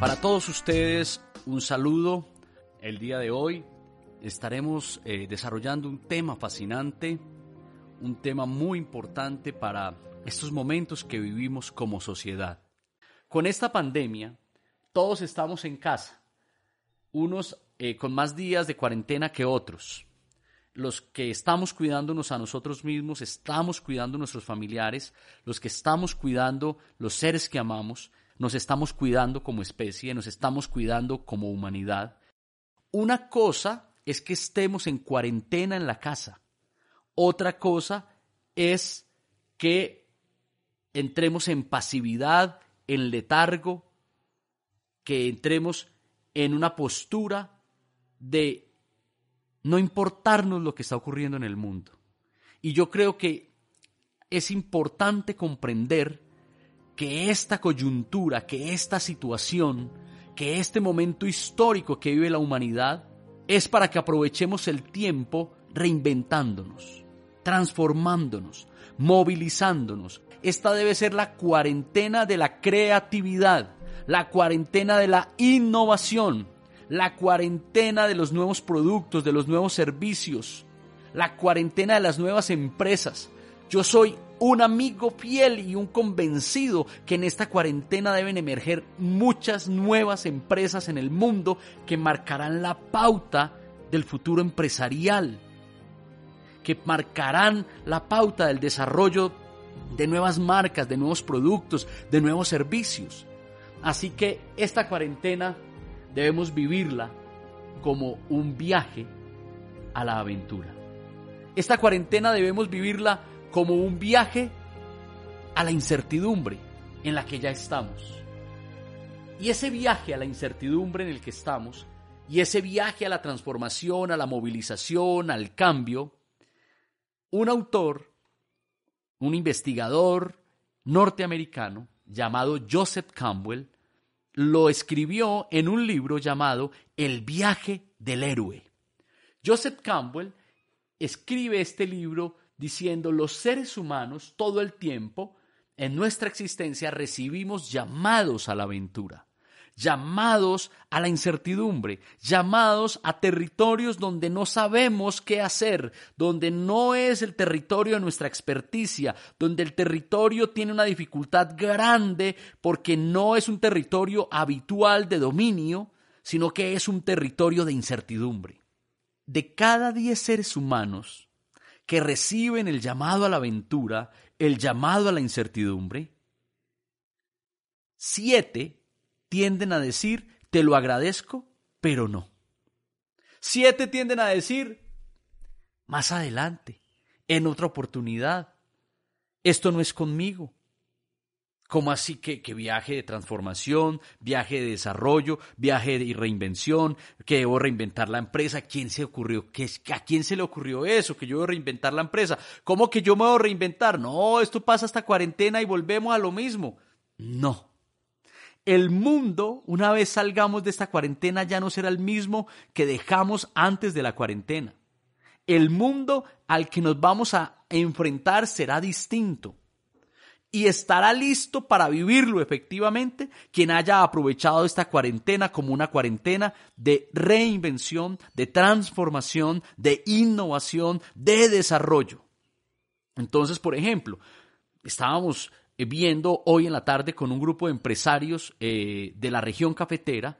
Para todos ustedes, un saludo. El día de hoy estaremos eh, desarrollando un tema fascinante, un tema muy importante para estos momentos que vivimos como sociedad. Con esta pandemia, todos estamos en casa, unos eh, con más días de cuarentena que otros. Los que estamos cuidándonos a nosotros mismos, estamos cuidando a nuestros familiares, los que estamos cuidando los seres que amamos, nos estamos cuidando como especie, nos estamos cuidando como humanidad. Una cosa es que estemos en cuarentena en la casa. Otra cosa es que entremos en pasividad, en letargo, que entremos en una postura de no importarnos lo que está ocurriendo en el mundo. Y yo creo que es importante comprender que esta coyuntura, que esta situación, que este momento histórico que vive la humanidad es para que aprovechemos el tiempo reinventándonos, transformándonos, movilizándonos. Esta debe ser la cuarentena de la creatividad, la cuarentena de la innovación, la cuarentena de los nuevos productos, de los nuevos servicios, la cuarentena de las nuevas empresas. Yo soy un amigo fiel y un convencido que en esta cuarentena deben emerger muchas nuevas empresas en el mundo que marcarán la pauta del futuro empresarial, que marcarán la pauta del desarrollo de nuevas marcas, de nuevos productos, de nuevos servicios. Así que esta cuarentena debemos vivirla como un viaje a la aventura. Esta cuarentena debemos vivirla como un viaje a la incertidumbre en la que ya estamos. Y ese viaje a la incertidumbre en el que estamos, y ese viaje a la transformación, a la movilización, al cambio, un autor, un investigador norteamericano llamado Joseph Campbell, lo escribió en un libro llamado El viaje del héroe. Joseph Campbell escribe este libro diciendo los seres humanos todo el tiempo en nuestra existencia recibimos llamados a la aventura, llamados a la incertidumbre, llamados a territorios donde no sabemos qué hacer, donde no es el territorio de nuestra experticia, donde el territorio tiene una dificultad grande porque no es un territorio habitual de dominio, sino que es un territorio de incertidumbre. De cada diez seres humanos, que reciben el llamado a la aventura, el llamado a la incertidumbre, siete tienden a decir, te lo agradezco, pero no. Siete tienden a decir, más adelante, en otra oportunidad, esto no es conmigo. ¿Cómo así que, que, viaje de transformación, viaje de desarrollo, viaje de reinvención, que debo reinventar la empresa? ¿Quién se ocurrió? ¿A quién se le ocurrió eso? Que yo debo reinventar la empresa. ¿Cómo que yo me debo reinventar? No, esto pasa hasta cuarentena y volvemos a lo mismo. No. El mundo, una vez salgamos de esta cuarentena, ya no será el mismo que dejamos antes de la cuarentena. El mundo al que nos vamos a enfrentar será distinto y estará listo para vivirlo efectivamente quien haya aprovechado esta cuarentena como una cuarentena de reinvención, de transformación, de innovación, de desarrollo. Entonces, por ejemplo, estábamos viendo hoy en la tarde con un grupo de empresarios eh, de la región cafetera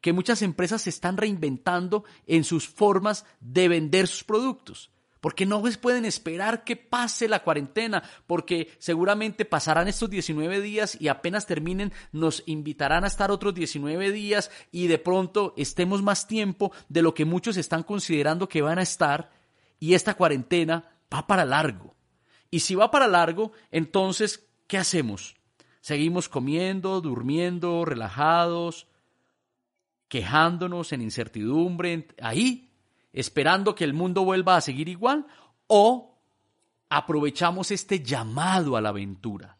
que muchas empresas se están reinventando en sus formas de vender sus productos porque no pueden esperar que pase la cuarentena, porque seguramente pasarán estos 19 días y apenas terminen nos invitarán a estar otros 19 días y de pronto estemos más tiempo de lo que muchos están considerando que van a estar y esta cuarentena va para largo. Y si va para largo, entonces, ¿qué hacemos? Seguimos comiendo, durmiendo, relajados, quejándonos en incertidumbre, ahí, esperando que el mundo vuelva a seguir igual, o aprovechamos este llamado a la aventura,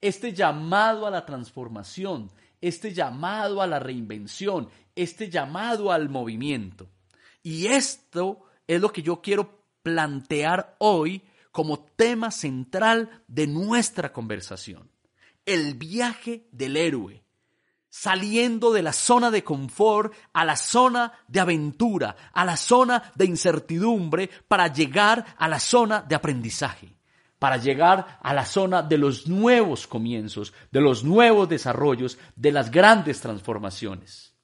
este llamado a la transformación, este llamado a la reinvención, este llamado al movimiento. Y esto es lo que yo quiero plantear hoy como tema central de nuestra conversación. El viaje del héroe, saliendo de la zona de confort a la zona de aventura, a la zona de incertidumbre, para llegar a la zona de aprendizaje, para llegar a la zona de los nuevos comienzos, de los nuevos desarrollos, de las grandes transformaciones.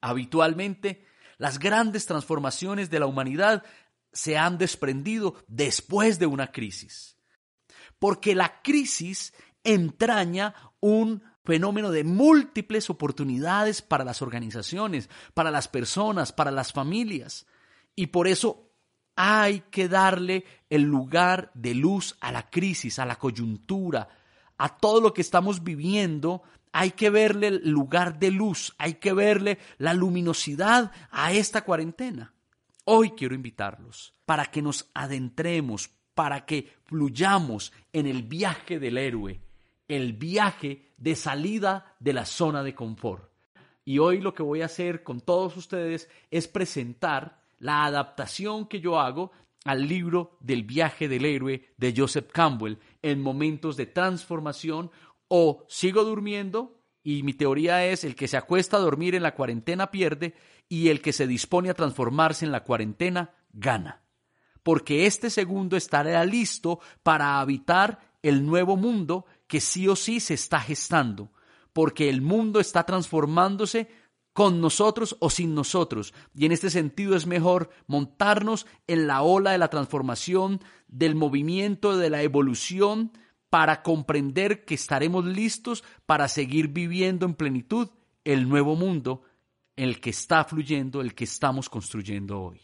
Habitualmente, las grandes transformaciones de la humanidad se han desprendido después de una crisis, porque la crisis entraña un fenómeno de múltiples oportunidades para las organizaciones, para las personas, para las familias. Y por eso hay que darle el lugar de luz a la crisis, a la coyuntura, a todo lo que estamos viviendo. Hay que verle el lugar de luz, hay que verle la luminosidad a esta cuarentena. Hoy quiero invitarlos para que nos adentremos, para que fluyamos en el viaje del héroe, el viaje de salida de la zona de confort. Y hoy lo que voy a hacer con todos ustedes es presentar la adaptación que yo hago al libro del viaje del héroe de Joseph Campbell en momentos de transformación o sigo durmiendo y mi teoría es el que se acuesta a dormir en la cuarentena pierde y el que se dispone a transformarse en la cuarentena gana. Porque este segundo estará listo para habitar el nuevo mundo que sí o sí se está gestando, porque el mundo está transformándose con nosotros o sin nosotros. Y en este sentido es mejor montarnos en la ola de la transformación, del movimiento, de la evolución, para comprender que estaremos listos para seguir viviendo en plenitud el nuevo mundo, el que está fluyendo, el que estamos construyendo hoy.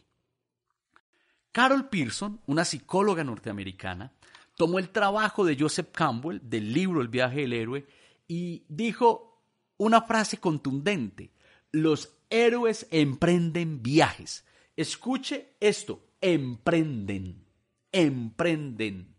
Carol Pearson, una psicóloga norteamericana, tomó el trabajo de Joseph Campbell del libro El viaje del héroe y dijo una frase contundente, los héroes emprenden viajes. Escuche esto, emprenden, emprenden.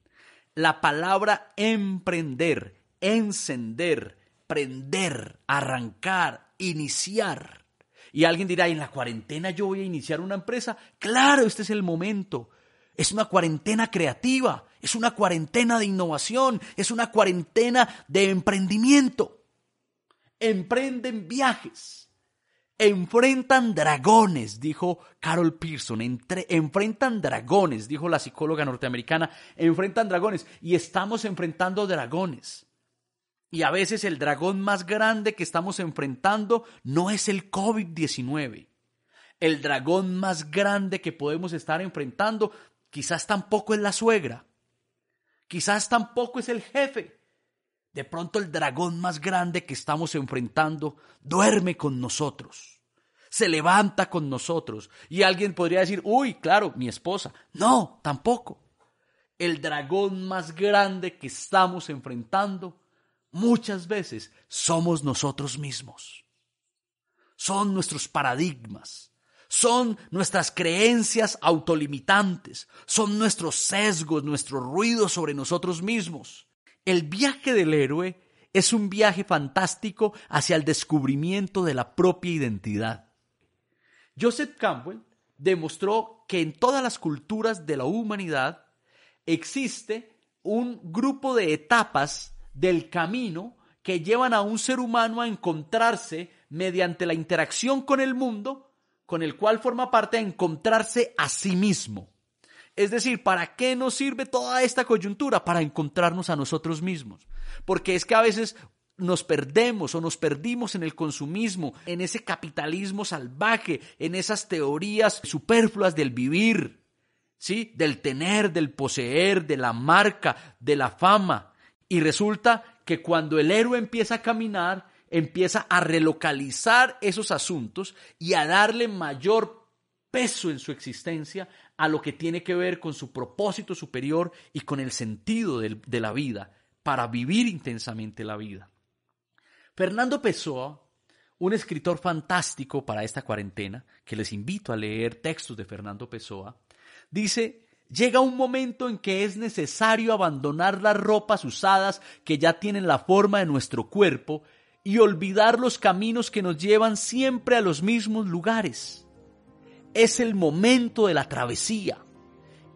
La palabra emprender, encender, prender, arrancar, iniciar. Y alguien dirá, ¿en la cuarentena yo voy a iniciar una empresa? Claro, este es el momento. Es una cuarentena creativa, es una cuarentena de innovación, es una cuarentena de emprendimiento. Emprenden viajes, enfrentan dragones, dijo Carol Pearson, enfrentan dragones, dijo la psicóloga norteamericana, enfrentan dragones y estamos enfrentando dragones. Y a veces el dragón más grande que estamos enfrentando no es el COVID-19. El dragón más grande que podemos estar enfrentando quizás tampoco es la suegra, Quizás tampoco es el jefe. De pronto el dragón más grande que estamos enfrentando duerme con nosotros. Se levanta con nosotros. Y alguien podría decir, uy, claro, mi esposa. No, tampoco. El dragón más grande que estamos enfrentando muchas veces somos nosotros mismos. Son nuestros paradigmas, son nuestras creencias autolimitantes, son nuestros sesgos, nuestro ruido sobre nosotros mismos. El viaje del héroe es un viaje fantástico hacia el descubrimiento de la propia identidad. Joseph Campbell demostró que en todas las culturas de la humanidad existe un grupo de etapas del camino que llevan a un ser humano a encontrarse mediante la interacción con el mundo con el cual forma parte a encontrarse a sí mismo. Es decir, ¿para qué nos sirve toda esta coyuntura? Para encontrarnos a nosotros mismos. Porque es que a veces nos perdemos o nos perdimos en el consumismo, en ese capitalismo salvaje, en esas teorías superfluas del vivir, ¿sí? Del tener, del poseer, de la marca, de la fama. Y resulta que cuando el héroe empieza a caminar, empieza a relocalizar esos asuntos y a darle mayor peso en su existencia a lo que tiene que ver con su propósito superior y con el sentido de, la vida, para vivir intensamente la vida. Fernando Pessoa, un escritor fantástico para esta cuarentena, que les invito a leer textos de Fernando Pessoa, dice, llega un momento en que es necesario abandonar las ropas usadas que ya tienen la forma de nuestro cuerpo y olvidar los caminos que nos llevan siempre a los mismos lugares es el momento de la travesía.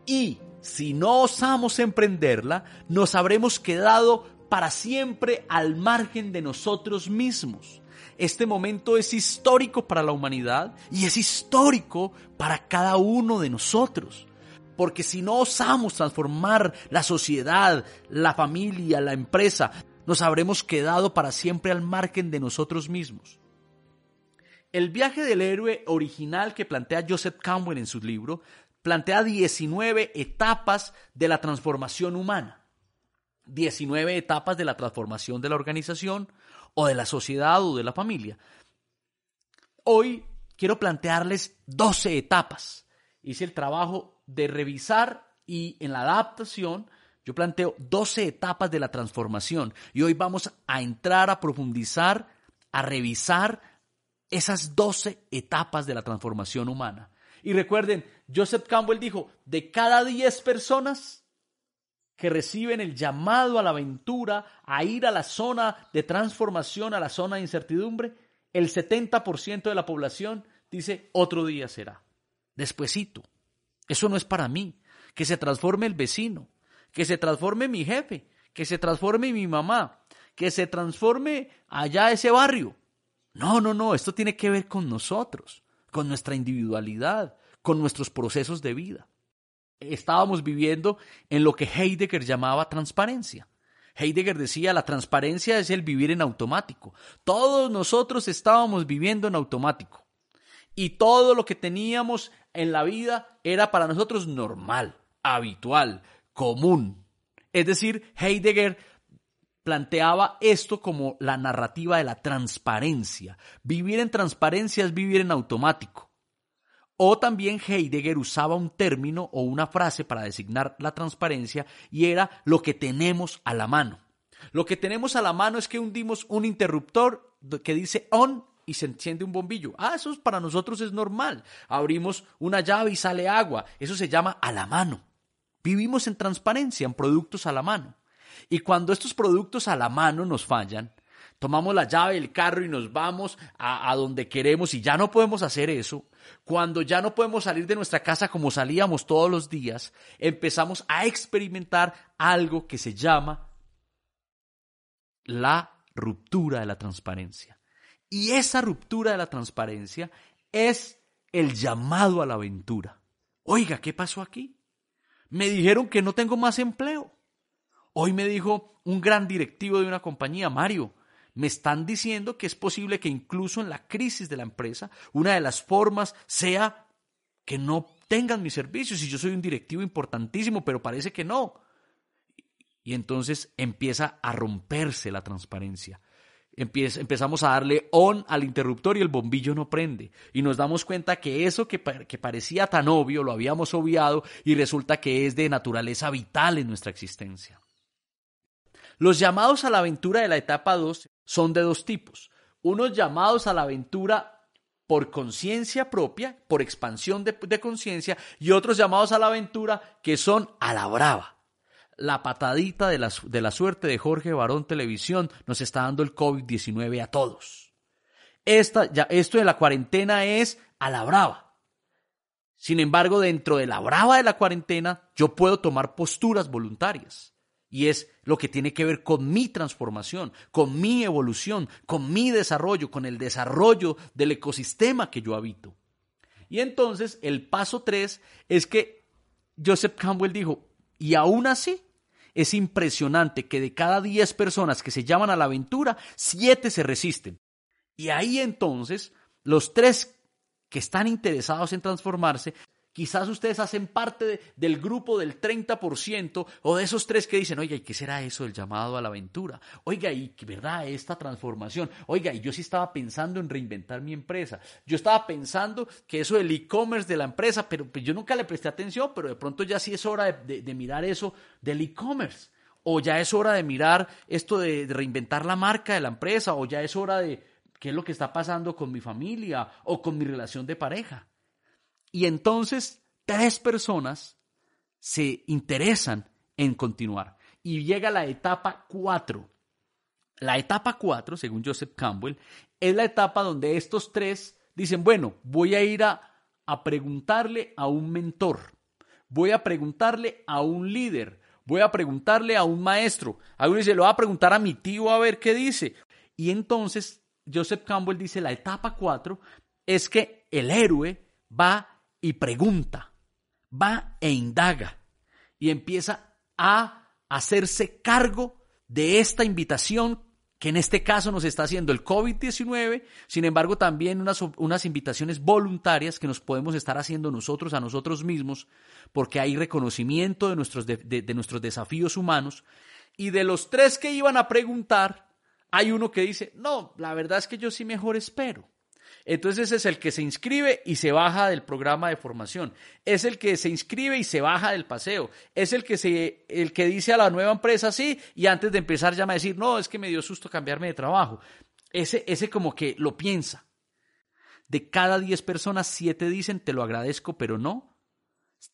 Y si no osamos emprenderla, nos habremos quedado para siempre al margen de nosotros mismos. Este momento es histórico para la humanidad y es histórico para cada uno de nosotros. Porque si no osamos transformar la sociedad, la familia, la empresa, nos habremos quedado para siempre al margen de nosotros mismos. El viaje del héroe original que plantea Joseph Campbell en su libro plantea 19 etapas de la transformación humana. 19 etapas de la transformación de la organización o de la sociedad o de la familia. Hoy quiero plantearles 12 etapas. Hice el trabajo de revisar y en la adaptación yo planteo 12 etapas de la transformación y hoy vamos a entrar a profundizar, a revisar esas 12 etapas de la transformación humana. Y recuerden, Joseph Campbell dijo, de cada 10 personas que reciben el llamado a la aventura, a ir a la zona de transformación, a la zona de incertidumbre, el 70% de la población dice, otro día será. Despuésito. Eso no es para mí. Que se transforme el vecino, que se transforme mi jefe, que se transforme mi mamá, que se transforme allá ese barrio. No, no, no, esto tiene que ver con nosotros, con nuestra individualidad, con nuestros procesos de vida. Estábamos viviendo en lo que Heidegger llamaba transparencia. Heidegger decía, la transparencia es el vivir en automático. Todos nosotros estábamos viviendo en automático. Y todo lo que teníamos en la vida era para nosotros normal, habitual, común. Es decir, Heidegger planteaba esto como la narrativa de la transparencia. Vivir en transparencia es vivir en automático. O también Heidegger usaba un término o una frase para designar la transparencia y era lo que tenemos a la mano. Lo que tenemos a la mano es que hundimos un interruptor que dice on y se enciende un bombillo. Ah, eso para nosotros es normal. Abrimos una llave y sale agua. Eso se llama a la mano. Vivimos en transparencia, en productos a la mano. Y cuando estos productos a la mano nos fallan, tomamos la llave del carro y nos vamos a, donde queremos y ya no podemos hacer eso, cuando ya no podemos salir de nuestra casa como salíamos todos los días, empezamos a experimentar algo que se llama la ruptura de la transparencia. Y esa ruptura de la transparencia es el llamado a la aventura. Oiga, ¿qué pasó aquí? Me dijeron que no tengo más empleo. Hoy me dijo un gran directivo de una compañía, Mario, me están diciendo que es posible que incluso en la crisis de la empresa, una de las formas sea que no tengan mis servicios y yo soy un directivo importantísimo, pero parece que no. Y entonces empieza a romperse la transparencia. Empezamos a darle on al interruptor y el bombillo no prende. Y nos damos cuenta que eso que, parecía tan obvio lo habíamos obviado y resulta que es de naturaleza vital en nuestra existencia. Los llamados a la aventura de la etapa 2 son de dos tipos. Unos llamados a la aventura por conciencia propia, por expansión de, conciencia, y otros llamados a la aventura que son a la brava. La patadita de la, de la suerte de Jorge Barón Televisión nos está dando el COVID-19 a todos. Esta, ya, esto de la cuarentena es a la brava. Sin embargo, dentro de la brava de la cuarentena, yo puedo tomar posturas voluntarias. Y es lo que tiene que ver con mi transformación, con mi evolución, con mi desarrollo, con el desarrollo del ecosistema que yo habito. Y entonces el paso tres es que Joseph Campbell dijo, y aún así es impresionante que de cada diez personas que se llaman a la aventura, siete se resisten. Y ahí entonces los tres que están interesados en transformarse Quizás ustedes hacen parte del grupo del 30% o de esos tres que dicen, oiga, ¿y qué será eso del llamado a la aventura? Oiga, ¿y verdad esta transformación? Oiga, y yo sí estaba pensando en reinventar mi empresa. Yo estaba pensando que eso del e-commerce de la empresa, pero pues, yo nunca le presté atención, pero de pronto ya sí es hora de, mirar eso del e-commerce. O ya es hora de mirar esto de reinventar la marca de la empresa, o ya es hora de qué es lo que está pasando con mi familia o con mi relación de pareja. Y entonces tres personas se interesan en continuar. Y llega la etapa cuatro. La etapa cuatro, según Joseph Campbell, es la etapa donde estos tres dicen, bueno, voy a ir a, a preguntarle a un mentor, voy a preguntarle a un líder, voy a preguntarle a un maestro. Alguien dice, lo voy a preguntar a mi tío a ver qué dice. Y entonces Joseph Campbell dice, la etapa cuatro es que el héroe va y pregunta, va e indaga y empieza a hacerse cargo de esta invitación que en este caso nos está haciendo el COVID-19, sin embargo también unas, unas, invitaciones voluntarias que nos podemos estar haciendo nosotros a nosotros mismos, porque hay reconocimiento de nuestros, de nuestros desafíos humanos, y de los tres que iban a preguntar, hay uno que dice, no, la verdad es que yo sí mejor espero. Entonces es el que se inscribe y se baja del programa de formación. Es el que se inscribe y se baja del paseo. Es el que, se, el que dice a la nueva empresa sí y antes de empezar llama a decir, no, es que me dio susto cambiarme de trabajo. Ese, ese como que lo piensa. De cada 10 personas, 7 dicen, te lo agradezco, pero no.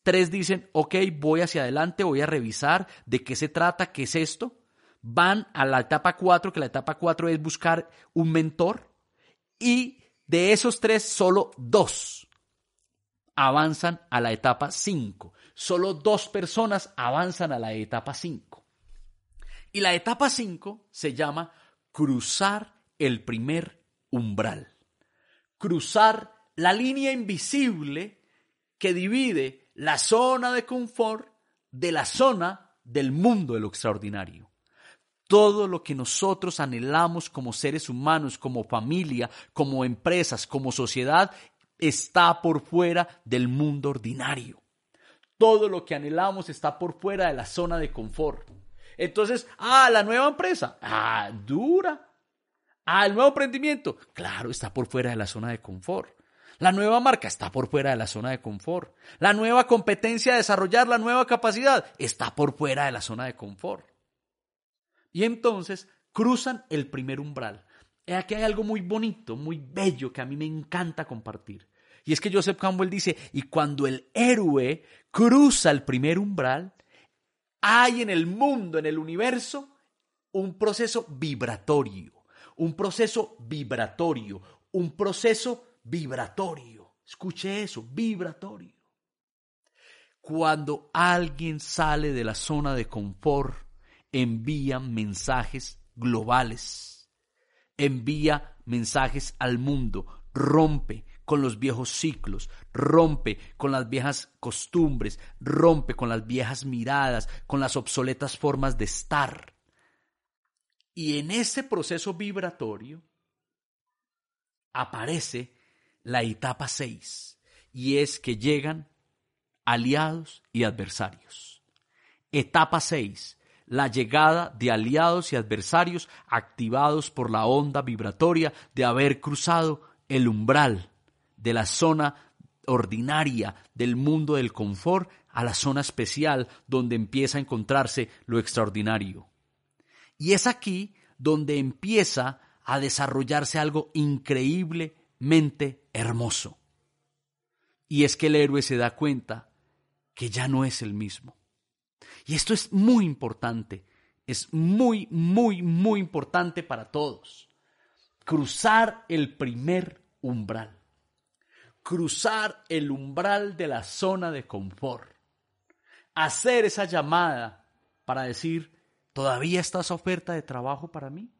Tres dicen, ok, voy hacia adelante, voy a revisar de qué se trata, qué es esto. Van a la etapa 4, que la etapa 4 es buscar un mentor. Y de esos tres, solo dos avanzan a la etapa 5. Solo dos personas avanzan a la etapa 5. Y la etapa 5 se llama cruzar el primer umbral. Cruzar la línea invisible que divide la zona de confort de la zona del mundo de lo extraordinario. Todo lo que nosotros anhelamos como seres humanos, como familia, como empresas, como sociedad, está por fuera del mundo ordinario. Todo lo que anhelamos está por fuera de la zona de confort. Entonces, ah, la nueva empresa, ah, dura. Ah, el nuevo emprendimiento, claro, está por fuera de la zona de confort. La nueva marca está por fuera de la zona de confort. La nueva competencia de desarrollar la nueva capacidad está por fuera de la zona de confort. Y entonces cruzan el primer umbral. Aquí hay algo muy bonito, muy bello que a mí me encanta compartir. Y es que Joseph Campbell dice, y cuando el héroe cruza el primer umbral, hay en el mundo, en el universo, un proceso vibratorio, un proceso vibratorio, un proceso vibratorio. Escuche eso, vibratorio. Cuando alguien sale de la zona de confort, envía mensajes globales, envía mensajes al mundo, rompe con los viejos ciclos, rompe con las viejas costumbres, rompe con las viejas miradas, con las obsoletas formas de estar. Y en ese proceso vibratorio aparece la etapa 6, y es que llegan aliados y adversarios. Etapa 6, la llegada de aliados y adversarios activados por la onda vibratoria de haber cruzado el umbral de la zona ordinaria del mundo del confort a la zona especial donde empieza a encontrarse lo extraordinario. Y es aquí donde empieza a desarrollarse algo increíblemente hermoso. Y es que el héroe se da cuenta que ya no es el mismo. Y esto es muy importante, es muy, muy, muy importante para todos. Cruzar el primer umbral. Cruzar el umbral de la zona de confort. Hacer esa llamada para decir, ¿todavía está esa oferta de trabajo para mí?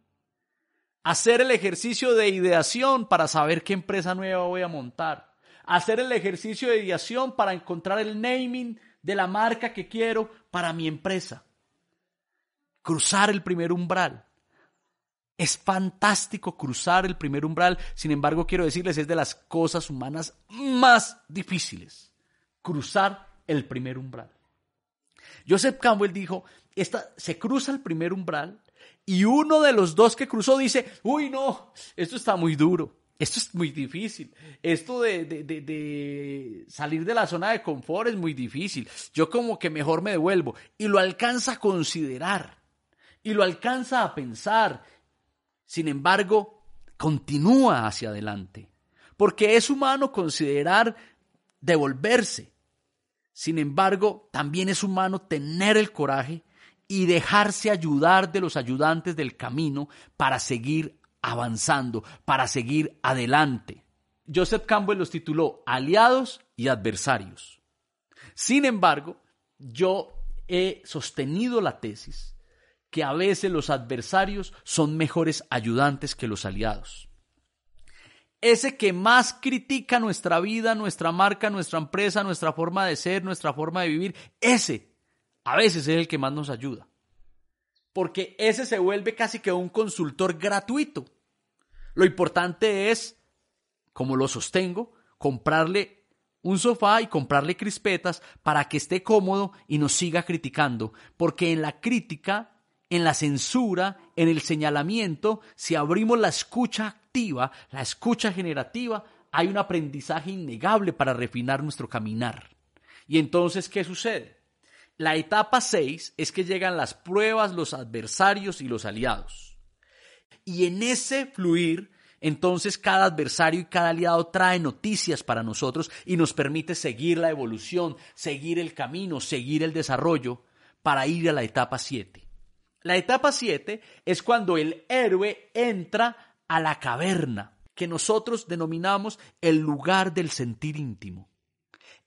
Hacer el ejercicio de ideación para saber qué empresa nueva voy a montar. Hacer el ejercicio de ideación para encontrar el naming de la marca que quiero para mi empresa. Cruzar el primer umbral. Es fantástico cruzar el primer umbral, sin embargo quiero decirles, es de las cosas humanas más difíciles. cruzar el primer umbral. Joseph Campbell dijo, esta, se cruza el primer umbral y uno de los dos que cruzó dice, uy no, esto está muy duro, esto es muy difícil, esto de, de, de, salir de la zona de confort es muy difícil, yo como que mejor me devuelvo. Y lo alcanza a considerar. Y lo alcanza a pensar, sin embargo, continúa hacia adelante, porque es humano considerar devolverse. Sin embargo, también es humano tener el coraje y dejarse ayudar de los ayudantes del camino para seguir avanzando, para seguir adelante. Joseph Campbell los tituló Aliados y Adversarios. Sin embargo, yo he sostenido la tesis que a veces los adversarios son mejores ayudantes que los aliados. Ese que más critica nuestra vida, nuestra marca, nuestra empresa, nuestra forma de ser, nuestra forma de vivir, ese a veces es el que más nos ayuda. Porque ese se vuelve casi que un consultor gratuito. Lo importante es, como lo sostengo, comprarle un sofá y comprarle crispetas para que esté cómodo y nos siga criticando. Porque en la crítica en la censura, en el señalamiento, si abrimos la escucha activa, la escucha generativa, hay un aprendizaje innegable para refinar nuestro caminar. Y entonces, ¿qué sucede? La etapa 6 es que llegan las pruebas, los adversarios y los aliados. Y en ese fluir, entonces cada adversario y cada aliado trae noticias para nosotros y nos permite seguir la evolución, seguir el camino, seguir el desarrollo para ir a la etapa 7. La etapa 7 es cuando el héroe entra a la caverna, que nosotros denominamos el lugar del sentir íntimo.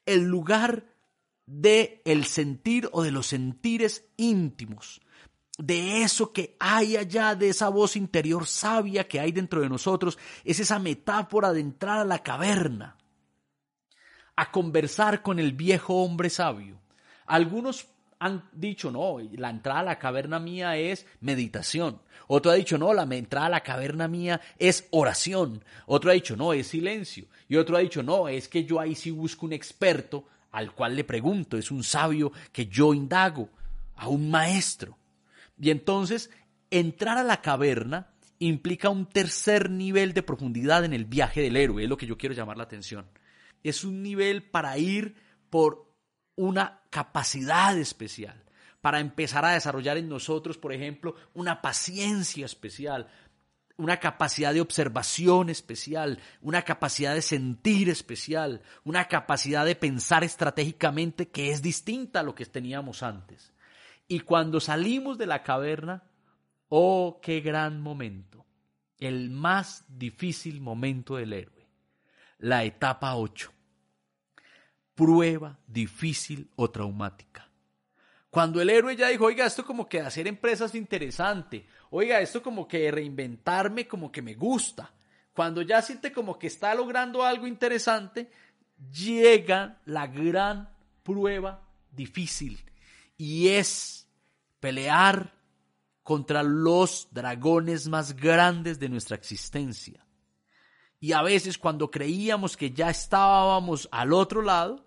El lugar de el sentir o de los sentires íntimos, de eso que hay allá, de esa voz interior sabia que hay dentro de nosotros, es esa metáfora de entrar a la caverna, a conversar con el viejo hombre sabio. Algunos han dicho, no, la entrada a la caverna mía es meditación. Otro ha dicho, no, la entrada a la caverna mía es oración. Otro ha dicho, no, es silencio. Y otro ha dicho, no, es que yo ahí sí busco un experto al cual le pregunto, es un sabio que yo indago, a un maestro. Y entonces, entrar a la caverna implica un tercer nivel de profundidad en el viaje del héroe, es lo que yo quiero llamar la atención. Es un nivel para ir por una capacidad especial, para empezar a desarrollar en nosotros, por ejemplo, una paciencia especial, una capacidad de observación especial, una capacidad de sentir especial, una capacidad de pensar estratégicamente que es distinta a lo que teníamos antes. Y cuando salimos de la caverna, oh, qué gran momento, el más difícil momento del héroe, la etapa 8 prueba difícil o traumática. Cuando el héroe ya dijo, oiga, esto como que hacer empresas es interesante, oiga, esto como que reinventarme como que me gusta. Cuando ya siente como que está logrando algo interesante, llega la gran prueba difícil y es pelear contra los dragones más grandes de nuestra existencia. Y a veces cuando creíamos que ya estábamos al otro lado,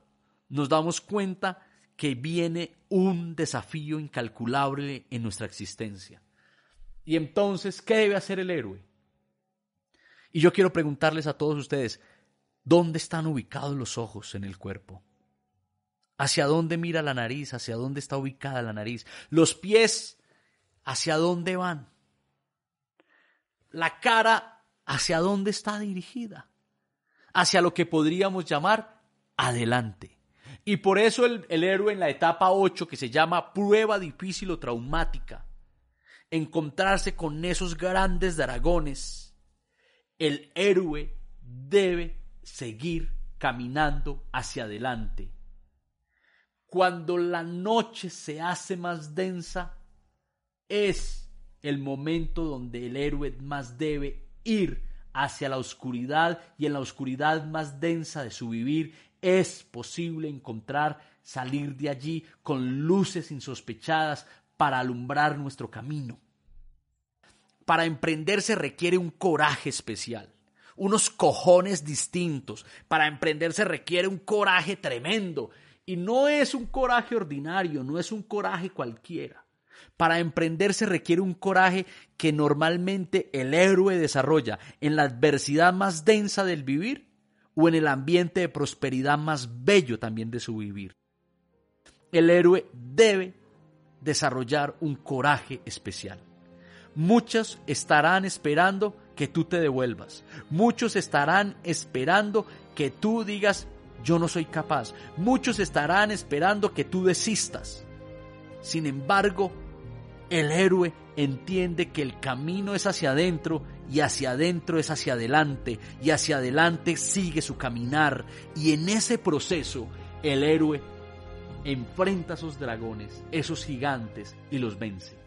nos damos cuenta que viene un desafío incalculable en nuestra existencia. Y entonces, ¿qué debe hacer el héroe? Y yo quiero preguntarles a todos ustedes, ¿dónde están ubicados los ojos en el cuerpo? ¿Hacia dónde mira la nariz? ¿Hacia dónde está ubicada la nariz? Los pies, ¿hacia dónde van? La cara, ¿hacia dónde está dirigida? Hacia lo que podríamos llamar adelante. Y por eso el, héroe en la etapa 8, que se llama prueba difícil o traumática, encontrarse con esos grandes dragones, el héroe debe seguir caminando hacia adelante. Cuando la noche se hace más densa, es el momento donde el héroe más debe ir hacia la oscuridad y en la oscuridad más densa de su vivir es posible encontrar salir de allí con luces insospechadas para alumbrar nuestro camino. Para emprender se requiere un coraje especial, unos cojones distintos. Para emprender se requiere un coraje tremendo. Y no es un coraje ordinario, no es un coraje cualquiera. Para emprender se requiere un coraje que normalmente el héroe desarrolla en la adversidad más densa del vivir o en el ambiente de prosperidad más bello también de su vivir. El héroe debe desarrollar un coraje especial. Muchos estarán esperando que tú te devuelvas. Muchos estarán esperando que tú digas, yo no soy capaz. Muchos estarán esperando que tú desistas. Sin embargo, el héroe entiende que el camino es hacia adentro y hacia adentro es hacia adelante y hacia adelante sigue su caminar y en ese proceso el héroe enfrenta a esos dragones, esos gigantes y los vence.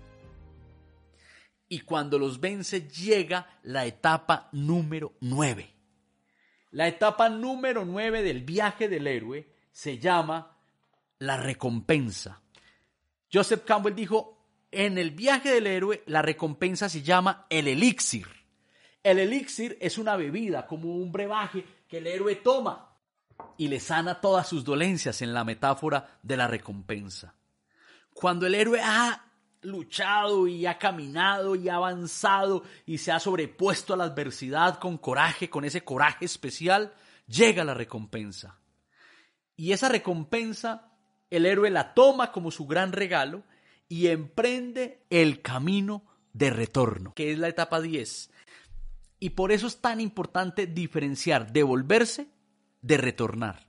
Y cuando los vence llega la etapa número 9. La etapa número 9 del viaje del héroe se llama la recompensa. Joseph Campbell dijo, en el viaje del héroe, la recompensa se llama el elixir. El elixir es una bebida, como un brebaje que el héroe toma y le sana todas sus dolencias en la metáfora de la recompensa. Cuando el héroe ha luchado y ha caminado y ha avanzado y se ha sobrepuesto a la adversidad con coraje, con ese coraje especial, llega la recompensa. Y esa recompensa el héroe la toma como su gran regalo y emprende el camino de retorno, que es la etapa 10. Y por eso es tan importante diferenciar devolverse de retornar.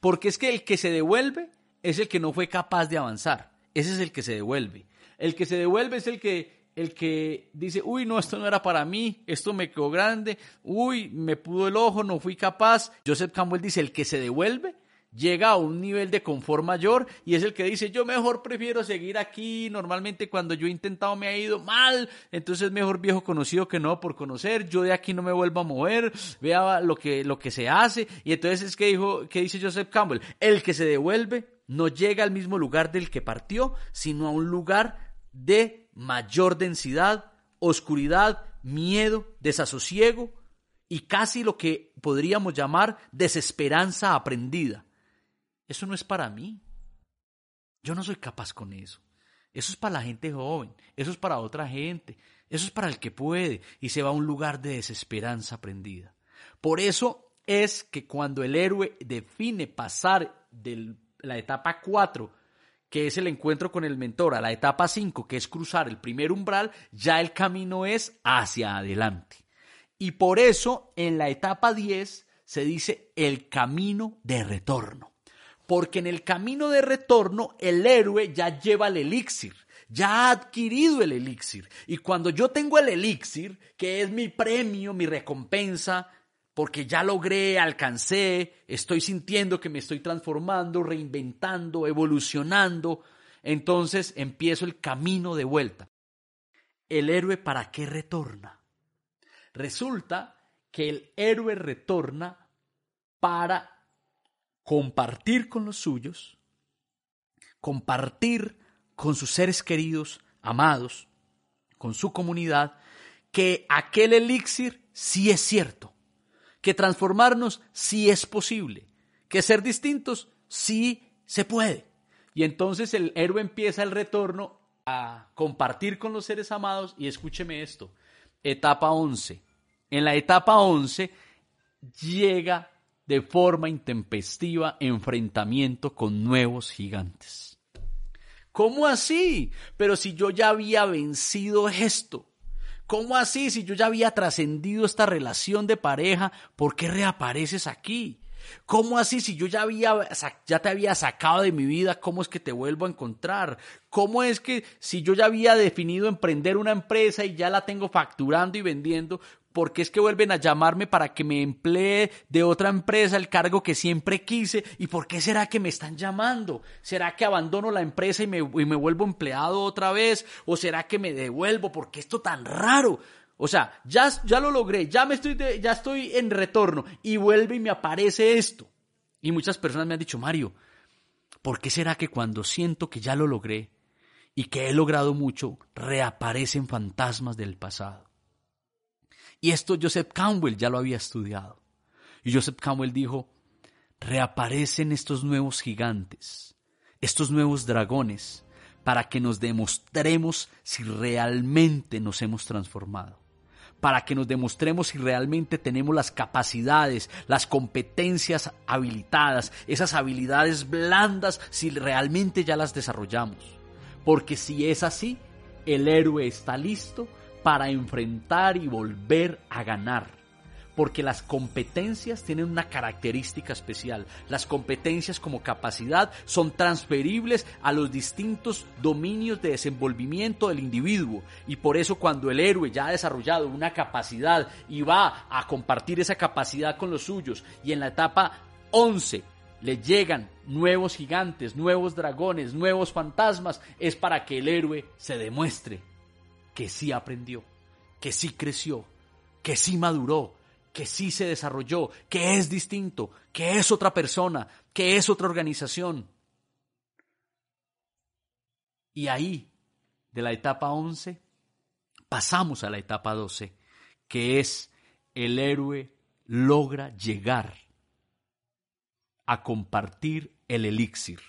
Porque es que el que se devuelve es el que no fue capaz de avanzar. Ese es el que se devuelve. El que se devuelve es el que el que dice, uy, no, esto no era para mí, esto me quedó grande, uy, me pudo el ojo, no fui capaz. Joseph Campbell dice, el que se devuelve llega a un nivel de confort mayor y es el que dice yo mejor prefiero seguir aquí, normalmente cuando yo he intentado me ha ido mal, entonces es mejor viejo conocido que no por conocer, yo de aquí no me vuelvo a mover, vea lo que, lo que se hace y entonces es que dijo, que dice Joseph Campbell, el que se devuelve no llega al mismo lugar del que partió, sino a un lugar de mayor densidad, oscuridad, miedo, desasosiego y casi lo que podríamos llamar desesperanza aprendida. Eso no es para mí. Yo no soy capaz con eso. Eso es para la gente joven, eso es para otra gente, eso es para el que puede y se va a un lugar de desesperanza aprendida. Por eso es que cuando el héroe define pasar de la etapa 4, que es el encuentro con el mentor, a la etapa 5, que es cruzar el primer umbral, ya el camino es hacia adelante. Y por eso en la etapa 10 se dice el camino de retorno porque en el camino de retorno el héroe ya lleva el elixir, ya ha adquirido el elixir. Y cuando yo tengo el elixir, que es mi premio, mi recompensa, porque ya logré, alcancé, estoy sintiendo que me estoy transformando, reinventando, evolucionando, entonces empiezo el camino de vuelta. ¿El héroe para qué retorna? Resulta que el héroe retorna para compartir con los suyos, compartir con sus seres queridos, amados, con su comunidad, que aquel elixir sí es cierto, que transformarnos sí es posible, que ser distintos sí se puede. Y entonces el héroe empieza el retorno a compartir con los seres amados y escúcheme esto, etapa 11. En la etapa 11 llega de forma intempestiva enfrentamiento con nuevos gigantes. ¿Cómo así? Pero si yo ya había vencido esto. ¿Cómo así? Si yo ya había trascendido esta relación de pareja, ¿por qué reapareces aquí? ¿Cómo así? Si yo ya, había, ya te había sacado de mi vida, ¿cómo es que te vuelvo a encontrar? ¿Cómo es que si yo ya había definido emprender una empresa y ya la tengo facturando y vendiendo, ¿Por qué es que vuelven a llamarme para que me emplee de otra empresa el cargo que siempre quise? ¿Y por qué será que me están llamando? ¿Será que abandono la empresa y me, vuelvo empleado otra vez? ¿O será que me devuelvo? ¿Por qué esto tan raro? O sea, ya, ya lo logré, ya, me estoy ya estoy en retorno y vuelve y me aparece esto. Y muchas personas me han dicho, Mario, ¿por qué será que cuando siento que ya lo logré y que he logrado mucho, reaparecen fantasmas del pasado? Y esto Joseph Campbell ya lo había estudiado. Y Joseph Campbell dijo, reaparecen estos nuevos gigantes, estos nuevos dragones, para que nos demostremos si realmente nos hemos transformado, para que nos demostremos si realmente tenemos las capacidades, las competencias habilitadas, esas habilidades blandas, si realmente ya las desarrollamos. Porque si es así, el héroe está listo para enfrentar y volver a ganar. Porque las competencias tienen una característica especial. Las competencias como capacidad son transferibles a los distintos dominios de desenvolvimiento del individuo. Y por eso cuando el héroe ya ha desarrollado una capacidad y va a compartir esa capacidad con los suyos y en la etapa 11 le llegan nuevos gigantes, nuevos dragones, nuevos fantasmas, es para que el héroe se demuestre que sí aprendió, que sí creció, que sí maduró, que sí se desarrolló, que es distinto, que es otra persona, que es otra organización. Y ahí, de la etapa 11, pasamos a la etapa 12, que es el héroe logra llegar a compartir el elixir.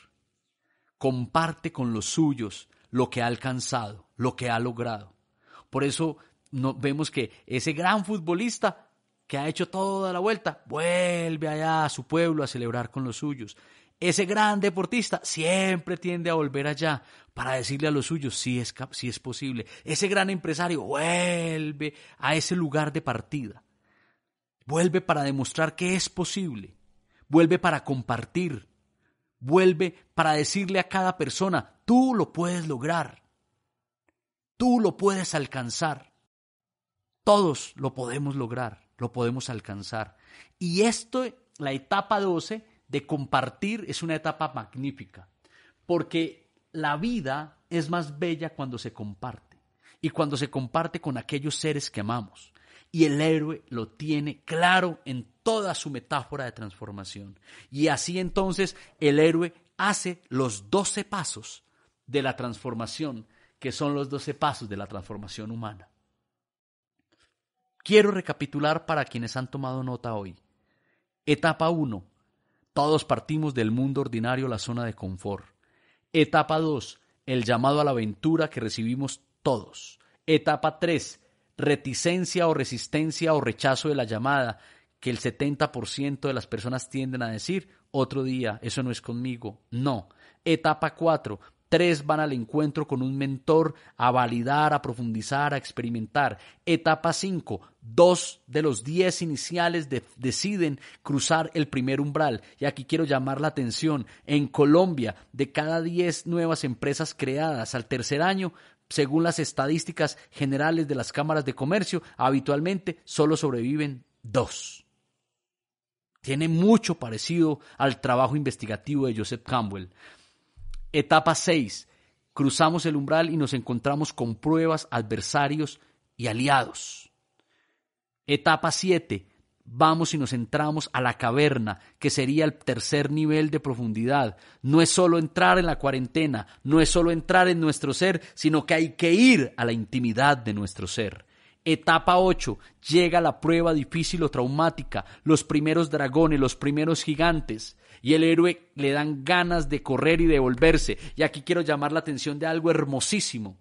Comparte con los suyos lo que ha alcanzado, lo que ha logrado. Por eso no, vemos que ese gran futbolista que ha hecho toda la vuelta, vuelve allá a su pueblo a celebrar con los suyos. Ese gran deportista siempre tiende a volver allá para decirle a los suyos si es, si es posible. Ese gran empresario vuelve a ese lugar de partida. Vuelve para demostrar que es posible. Vuelve para compartir. Vuelve para decirle a cada persona, tú lo puedes lograr. Tú lo puedes alcanzar. Todos lo podemos lograr lo podemos alcanzar. Y esto, la etapa 12 de compartir, es una etapa magnífica, porque la vida es más bella cuando se comparte y cuando se comparte con aquellos seres que amamos. Y el héroe lo tiene claro en toda su metáfora de transformación. Y así entonces el héroe hace los 12 pasos de la transformación, que son los 12 pasos de la transformación humana. Quiero recapitular para quienes han tomado nota hoy. Etapa 1. Todos partimos del mundo ordinario a la zona de confort. Etapa 2. El llamado a la aventura que recibimos todos. Etapa 3. Reticencia o resistencia o rechazo de la llamada que el 70% de las personas tienden a decir, otro día, eso no es conmigo. No. Etapa 4. Tres van al encuentro con un mentor a validar, a profundizar, a experimentar. Etapa 5. Dos de los diez iniciales deciden cruzar el primer umbral. Y aquí quiero llamar la atención. En Colombia, de cada diez nuevas empresas creadas al tercer año, según las estadísticas generales de las cámaras de comercio, habitualmente solo sobreviven dos. Tiene mucho parecido al trabajo investigativo de Joseph Campbell. Etapa 6. Cruzamos el umbral y nos encontramos con pruebas, adversarios y aliados. Etapa 7. Vamos y nos entramos a la caverna, que sería el tercer nivel de profundidad. No es solo entrar en la cuarentena, no es solo entrar en nuestro ser, sino que hay que ir a la intimidad de nuestro ser. Etapa 8. Llega la prueba difícil o traumática, los primeros dragones, los primeros gigantes y el héroe le dan ganas de correr y de volverse. Y aquí quiero llamar la atención de algo hermosísimo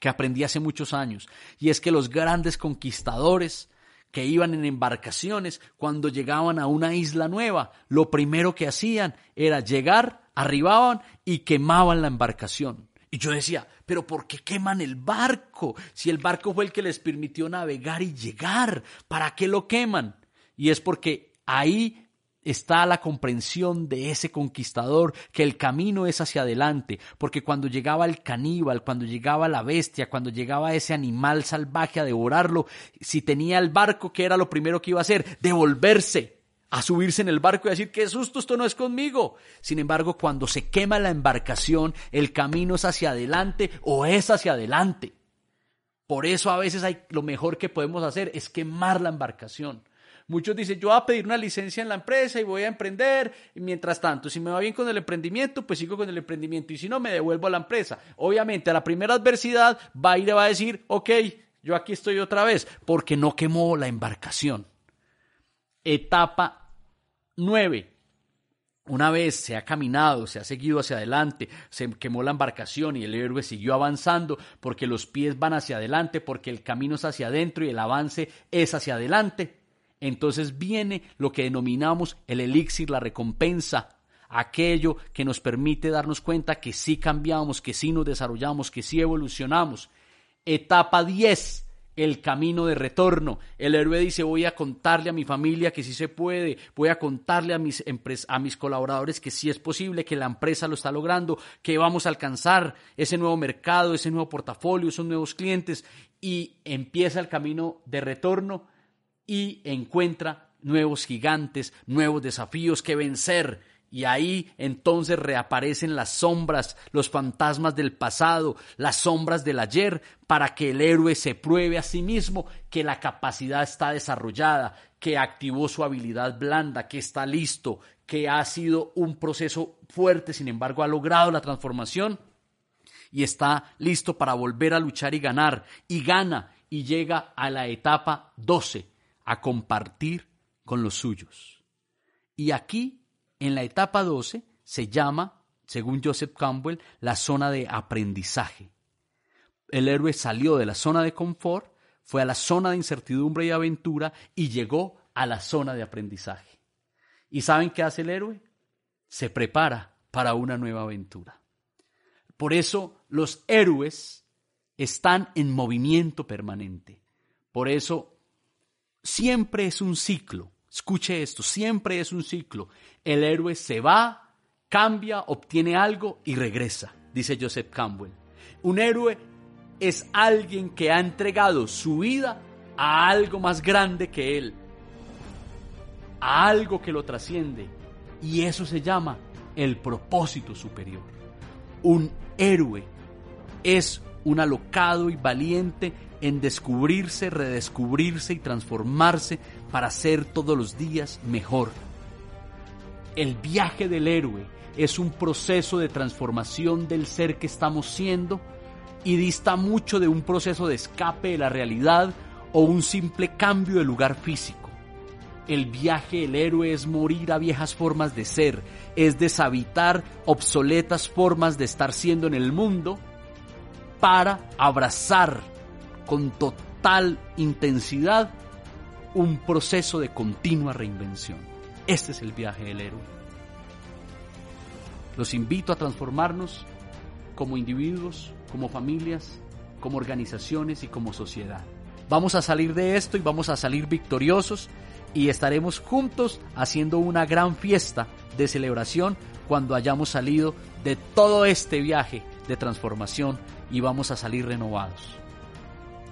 que aprendí hace muchos años, y es que los grandes conquistadores que iban en embarcaciones, cuando llegaban a una isla nueva, lo primero que hacían era llegar, arribaban y quemaban la embarcación. Y yo decía, pero ¿por qué queman el barco? Si el barco fue el que les permitió navegar y llegar, ¿para qué lo queman? Y es porque ahí está la comprensión de ese conquistador que el camino es hacia adelante, porque cuando llegaba el caníbal, cuando llegaba la bestia, cuando llegaba ese animal salvaje a devorarlo, si tenía el barco, ¿qué era lo primero que iba a hacer? Devolverse, a subirse en el barco y decir, qué susto, esto no es conmigo. Sin embargo, cuando se quema la embarcación, el camino es hacia adelante o es hacia adelante. Por eso a veces hay, lo mejor que podemos hacer es quemar la embarcación. Muchos dicen, yo voy a pedir una licencia en la empresa y voy a emprender. Y mientras tanto, si me va bien con el emprendimiento, pues sigo con el emprendimiento. Y si no, me devuelvo a la empresa. Obviamente, a la primera adversidad va y va a decir, ok, yo aquí estoy otra vez, porque no quemó la embarcación. Etapa 9. Una vez se ha caminado, se ha seguido hacia adelante, se quemó la embarcación y el héroe siguió avanzando porque los pies van hacia adelante, porque el camino es hacia adentro y el avance es hacia adelante. Entonces viene lo que denominamos el elixir, la recompensa, aquello que nos permite darnos cuenta que sí cambiamos, que sí nos desarrollamos, que sí evolucionamos. Etapa 10 el camino de retorno. El héroe dice, voy a contarle a mi familia que sí se puede, voy a contarle a mis, a mis colaboradores que sí es posible, que la empresa lo está logrando, que vamos a alcanzar ese nuevo mercado, ese nuevo portafolio, esos nuevos clientes, y empieza el camino de retorno y encuentra nuevos gigantes, nuevos desafíos que vencer. Y ahí entonces reaparecen las sombras, los fantasmas del pasado, las sombras del ayer, para que el héroe se pruebe a sí mismo que la capacidad está desarrollada, que activó su habilidad blanda, que está listo, que ha sido un proceso fuerte, sin embargo ha logrado la transformación y está listo para volver a luchar y ganar. Y gana y llega a la etapa 12, a compartir con los suyos. Y aquí en la etapa 12 se llama, según Joseph Campbell, la zona de aprendizaje. El héroe salió de la zona de confort, fue a la zona de incertidumbre y aventura y llegó a la zona de aprendizaje. ¿Y saben qué hace el héroe? Se prepara para una nueva aventura. Por eso los héroes están en movimiento permanente. Por eso siempre es un ciclo. Escuche esto, siempre es un ciclo. El héroe se va, cambia, obtiene algo y regresa, dice Joseph Campbell. Un héroe es alguien que ha entregado su vida a algo más grande que él, a algo que lo trasciende. Y eso se llama el propósito superior. Un héroe es un alocado y valiente en descubrirse, redescubrirse y transformarse para ser todos los días mejor. El viaje del héroe es un proceso de transformación del ser que estamos siendo y dista mucho de un proceso de escape de la realidad o un simple cambio de lugar físico. El viaje del héroe es morir a viejas formas de ser, es deshabitar obsoletas formas de estar siendo en el mundo para abrazar con total intensidad un proceso de continua reinvención. Este es el viaje del héroe. Los invito a transformarnos como individuos, como familias, como organizaciones y como sociedad. Vamos a salir de esto y vamos a salir victoriosos y estaremos juntos haciendo una gran fiesta de celebración cuando hayamos salido de todo este viaje de transformación y vamos a salir renovados.